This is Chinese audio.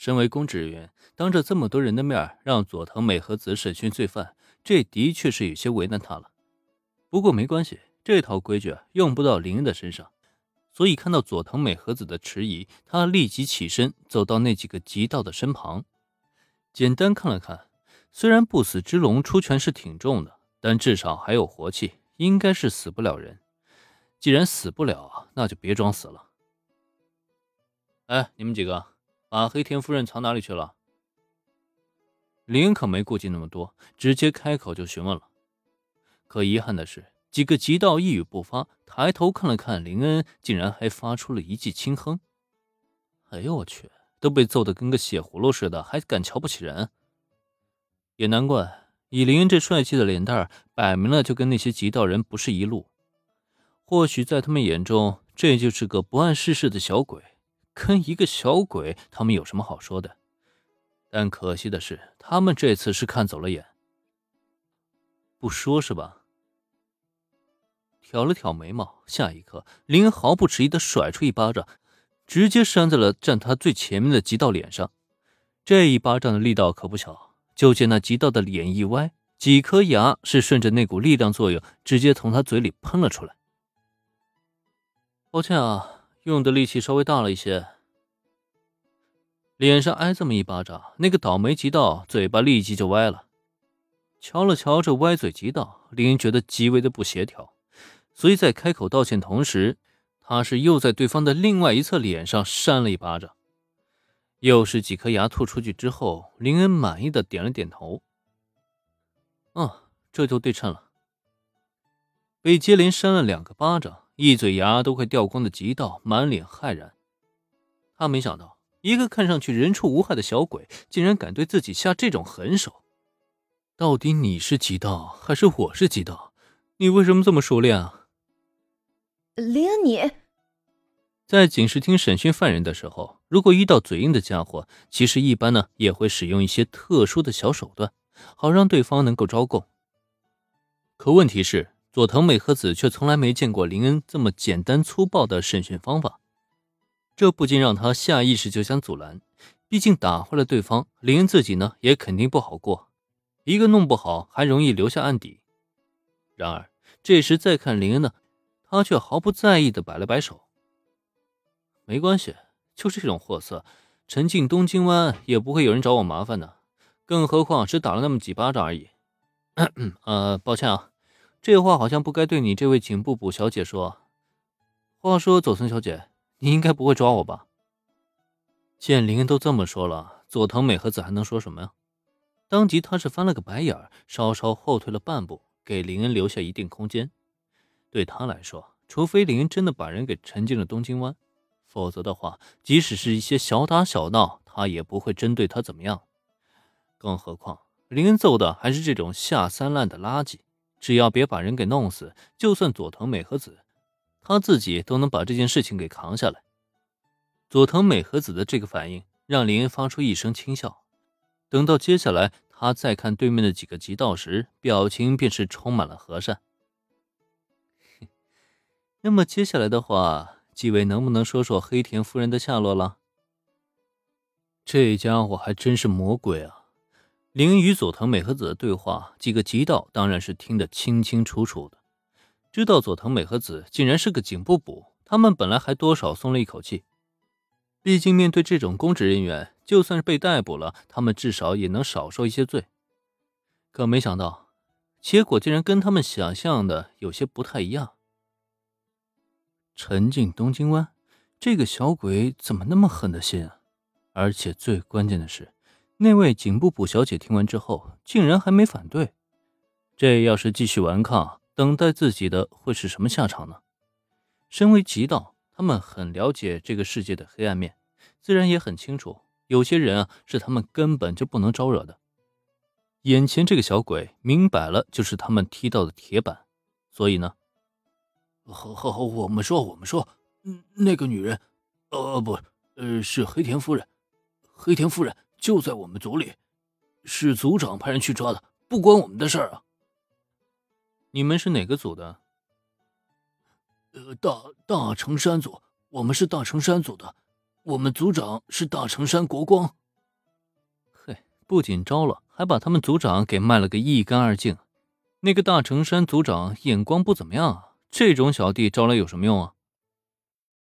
身为公职人员，当着这么多人的面让佐藤美和子审讯罪犯，这的确是有些为难他了。不过没关系，这套规矩用不到林恩的身上。所以看到佐藤美和子的迟疑，他立即起身走到那几个极道的身旁，简单看了看。虽然不死之龙出拳是挺重的，但至少还有活气，应该是死不了人。既然死不了，那就别装死了。哎，你们几个把黑田夫人藏哪里去了？林可没顾忌那么多，直接开口就询问了。可遗憾的是，几个极道一语不发，抬头看了看林恩，竟然还发出了一记轻哼。哎呦我去，都被揍得跟个血葫芦似的，还敢瞧不起人？也难怪，以林恩这帅气的脸蛋摆明了就跟那些极道人不是一路。或许在他们眼中，这就是个不谙世事的小鬼，跟一个小鬼，他们有什么好说的？但可惜的是，他们这次是看走了眼。不说是吧？挑了挑眉毛，下一刻，林毫不迟疑的甩出一巴掌，直接扇在了站他最前面的极道脸上。这一巴掌的力道可不小。就见那极道的脸一歪，几颗牙是顺着那股力量作用，直接从他嘴里喷了出来。抱歉啊，用的力气稍微大了一些。脸上挨这么一巴掌，那个倒霉极道嘴巴立即就歪了。瞧了瞧这歪嘴极道，林恩觉得极为的不协调，所以在开口道歉同时，他是又在对方的另外一侧脸上扇了一巴掌。又是几颗牙吐出去之后，林恩满意的点了点头。嗯，这就对称了。被接连扇了两个巴掌，一嘴牙都快掉光的极道满脸骇然。他没想到，一个看上去人畜无害的小鬼，竟然敢对自己下这种狠手。到底你是极道还是我是极道？你为什么这么熟练啊？林恩，你。在警视厅审讯犯人的时候，如果遇到嘴硬的家伙，其实一般呢也会使用一些特殊的小手段，好让对方能够招供。可问题是，佐藤美和子却从来没见过林恩这么简单粗暴的审讯方法，这不禁让他下意识就想阻拦。毕竟打坏了对方，林恩自己呢也肯定不好过，一个弄不好还容易留下案底。然而这时再看林恩呢，他却毫不在意的摆了摆手。没关系，就是这种货色，沉进东京湾也不会有人找我麻烦的。更何况只打了那么几巴掌而已。呃，抱歉啊，这话好像不该对你这位警部补小姐说。话说，佐藤小姐，你应该不会抓我吧？见林恩都这么说了，佐藤美和子还能说什么呀？当即他是翻了个白眼，稍稍后退了半步，给林恩留下一定空间。对他来说，除非林恩真的把人给沉进了东京湾。否则的话，即使是一些小打小闹，他也不会针对他怎么样。更何况林恩揍的还是这种下三滥的垃圾，只要别把人给弄死，就算佐藤美和子，他自己都能把这件事情给扛下来。佐藤美和子的这个反应让林恩发出一声轻笑。等到接下来他再看对面的几个极道时，表情便是充满了和善。那么接下来的话。几位能不能说说黑田夫人的下落了？这家伙还真是魔鬼啊！林与佐藤美和子的对话，几个极道当然是听得清清楚楚的。知道佐藤美和子竟然是个警部补，他们本来还多少松了一口气。毕竟面对这种公职人员，就算是被逮捕了，他们至少也能少受一些罪。可没想到，结果竟然跟他们想象的有些不太一样。沉进东京湾，这个小鬼怎么那么狠的心啊？而且最关键的是，那位警部补小姐听完之后，竟然还没反对。这要是继续顽抗，等待自己的会是什么下场呢？身为极道，他们很了解这个世界的黑暗面，自然也很清楚，有些人啊是他们根本就不能招惹的。眼前这个小鬼，明摆了就是他们踢到的铁板，所以呢。好，好，好，我们说，我们说，那个女人，呃，不，呃，是黑田夫人，黑田夫人就在我们组里，是组长派人去抓的，不关我们的事儿啊。你们是哪个组的？呃，大大成山组，我们是大成山组的，我们组长是大成山国光。嘿不仅招了，还把他们组长给卖了个一干二净。那个大成山组长眼光不怎么样啊，这种小弟招来有什么用啊？